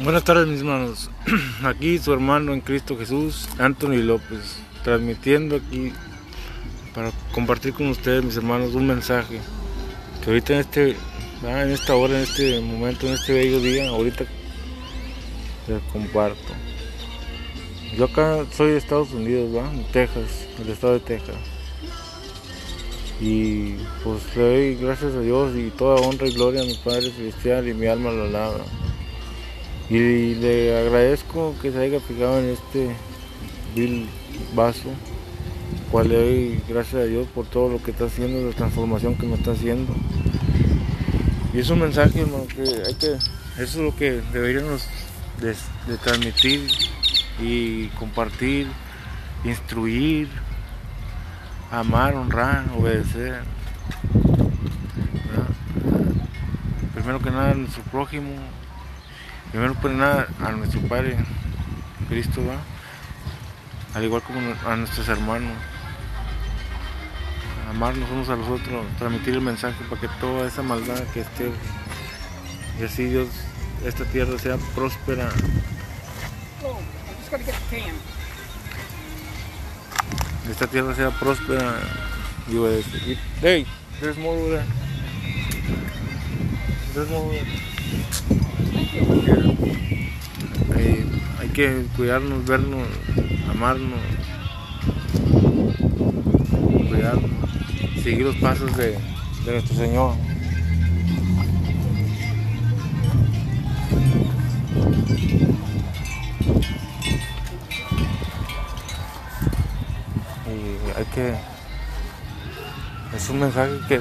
Buenas tardes mis hermanos, aquí su hermano en Cristo Jesús, Anthony López, transmitiendo aquí para compartir con ustedes mis hermanos un mensaje que ahorita en este, en esta hora, en este momento, en este bello día, ahorita les comparto. Yo acá soy de Estados Unidos, ¿va? en Texas, el estado de Texas. Y pues le doy gracias a Dios y toda honra y gloria a mi Padre Celestial y mi alma lo alaba. Y le agradezco que se haya fijado en este vil vaso, cual le doy gracias a Dios por todo lo que está haciendo, la transformación que me está haciendo. Y es un mensaje, hermano, que hay que, eso es lo que deberíamos de, transmitir y compartir, instruir, amar, honrar, obedecer. Primero que nada nuestro prójimo, primero que nada a nuestro Padre Cristo, ¿verdad? al igual como a nuestros hermanos. Amarnos unos a los otros, transmitir el mensaje para que toda esa maldad que esté, y así Dios, esta tierra sea próspera Oh, esta tierra sea próspera y obedece. Y, hey. There's more over there. Eh, hay que cuidarnos, vernos, amarnos, cuidarnos, seguir los pasos de, de nuestro Señor. y hay que es un mensaje que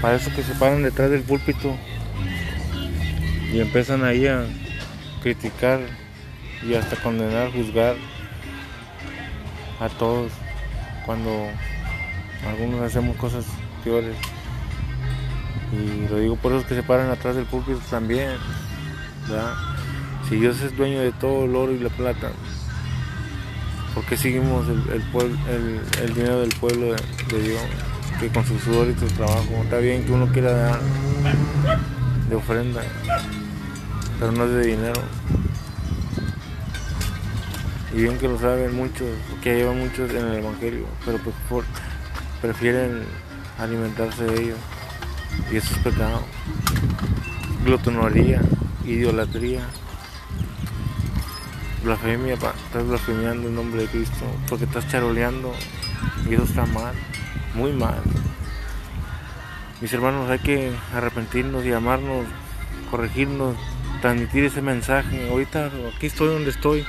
para eso que se paran detrás del púlpito y empiezan ahí a criticar y hasta condenar, juzgar a todos cuando algunos hacemos cosas peores y lo digo por eso que se paran atrás del púlpito también si Dios es dueño de todo el oro y la plata ¿Por qué seguimos el, dinero del pueblo de, de Dios? Que con su sudor y su trabajo. Está bien que uno quiera dar de ofrenda, pero no es de dinero. Y bien que lo saben muchos, que llevan muchos en el Evangelio, pero pues por- prefieren alimentarse de ellos. Y eso es pecado. Glotonería, idolatría, blasfemia, estás blasfemiando en nombre de Cristo, porque estás charoleando y eso está mal, muy mal. Mis hermanos, hay que arrepentirnos y amarnos, corregirnos, transmitir ese mensaje. Ahorita aquí estoy donde estoy,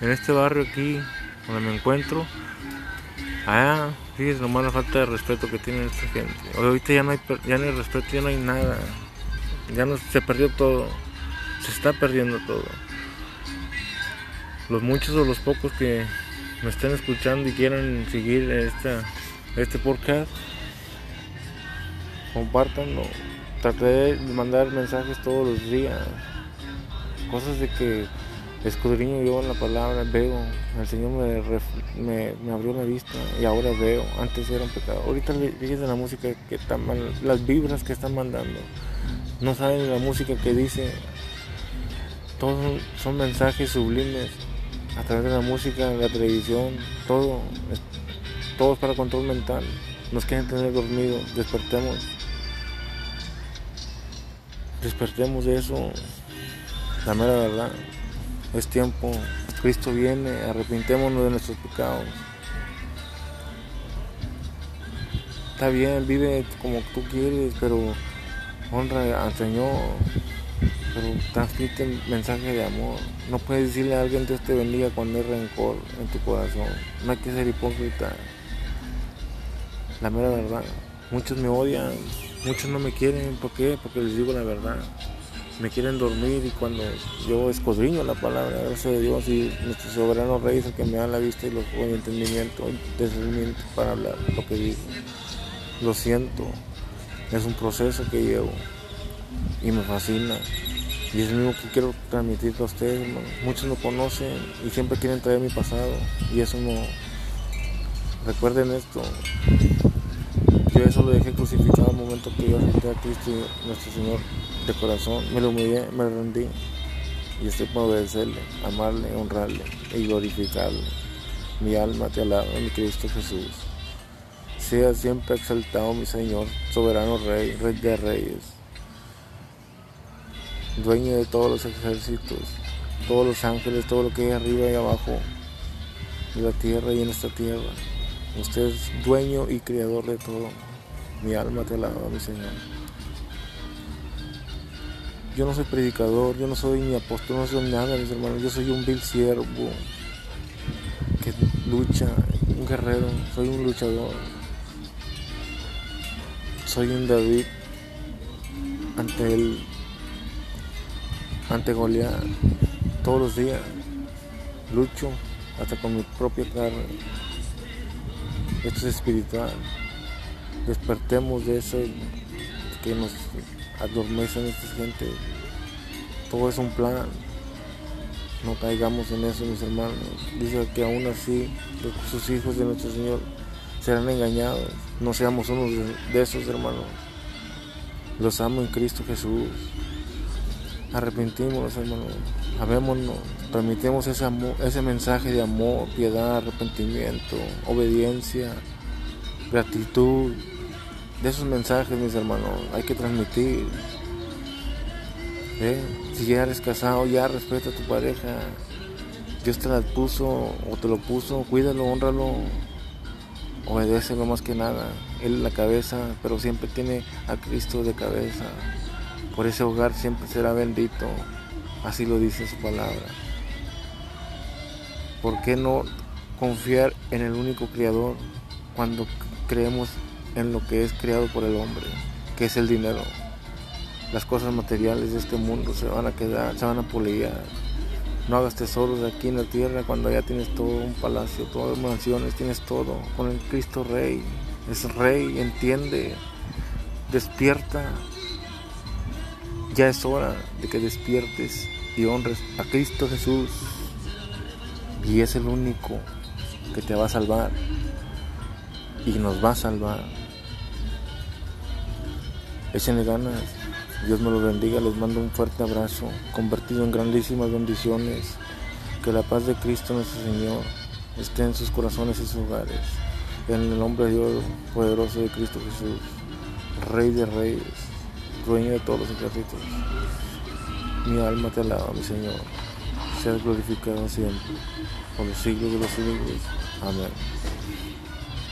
en este barrio aquí, donde me encuentro. Ah, fíjense nomás la falta de respeto que tiene esta gente. Ahorita ya no hay, ya no hay respeto, ya no hay nada. Ya no, se perdió todo. Se está perdiendo todo los muchos o los pocos que me estén escuchando y quieran seguir esta, este podcast, compártanlo. Traté de mandar mensajes todos los días, cosas de que escudriño yo en la palabra, veo, el Señor me, me, abrió la vista y ahora veo, antes era un pecado. Ahorita fíjense la música que están, las vibras que están mandando, no saben la música que dice, todos son, son mensajes sublimes a través de la música, la televisión, todo, todo es para control mental. Nos quieren tener dormidos, despertemos. Despertemos de eso, la mera verdad. Es tiempo, Cristo viene, arrepintémonos de nuestros pecados. Está bien, vive como tú quieres, pero honra al Señor pero transmite el mensaje de amor. No puedes decirle a alguien Dios te bendiga cuando hay rencor en tu corazón. No hay que ser hipócrita. La mera verdad. Muchos me odian, muchos no me quieren. ¿Por qué? Porque les digo la verdad. Me quieren dormir y cuando yo escudriño la palabra, gracias a Dios y nuestro soberano rey es el que me da la vista y los y entendimiento, discernimiento para hablar lo que digo. Lo siento, es un proceso que llevo y me fascina. Y es lo mismo que quiero transmitir a ustedes, hermano. Muchos no conocen y siempre quieren traer mi pasado. Y eso no. Recuerden esto. Eso lo dejé crucificado al momento que yo acepté a Cristo nuestro Señor de corazón. Me lo humillé, me rendí. y estoy para obedecerle, amarle, honrarle y glorificarle. Mi alma te alaba, mi Cristo Jesús. Sea siempre exaltado mi Señor, soberano Rey, Rey de Reyes, dueño de todos los ejércitos, todos los ángeles, todo lo que hay arriba y abajo, de la tierra y en esta tierra. Usted es dueño y creador de todo. Mi alma te alaba, mi Señor. Yo no soy predicador, yo no soy ni apóstol, no soy nada, mis hermanos. Yo soy un vil siervo que lucha, un guerrero, soy un luchador. Soy un David ante él, ante Goliat, todos los días. Lucho hasta con mi propia carne. Esto es espiritual. Despertemos de eso que nos adormecen esta gente. Todo es un plan. No caigamos en eso, mis hermanos. Dice que aún así sus hijos de nuestro Señor serán engañados. No seamos unos de esos, hermanos. Los amo en Cristo Jesús. Arrepentimos, hermanos. Amémonos. Permitemos ese, amor, ese mensaje de amor, piedad, arrepentimiento, obediencia, gratitud. De esos mensajes, mis hermanos, hay que transmitir. ¿Eh? Si ya eres casado, ya respeta a tu pareja. Dios te la puso o te lo puso, cuídalo, honralo, obedécelo más que nada. Él es la cabeza, pero siempre tiene a Cristo de cabeza. Por ese hogar siempre será bendito. Así lo dice su palabra. ¿Por qué no confiar en el único creador cuando creemos en lo que es creado por el hombre, que es el dinero? Las cosas materiales de este mundo se van a quedar, se van a polillar. No hagas tesoros aquí en la tierra cuando ya tienes todo un palacio, todas mansiones, tienes todo. Con el Cristo Rey, es Rey, entiende, despierta. Ya es hora de que despiertes y honres a Cristo Jesús. Y es el único que te va a salvar y nos va a salvar. Échenle ganas. Dios me lo bendiga, les mando un fuerte abrazo, convertido en grandísimas bendiciones. Que la paz de Cristo nuestro Señor esté en sus corazones y sus hogares. En el nombre de Dios poderoso de Cristo Jesús, Rey de Reyes, dueño de todos los ejércitos. Mi alma te alaba, mi Señor. Seas glorificado siempre, por los siglos de los siglos. Amén.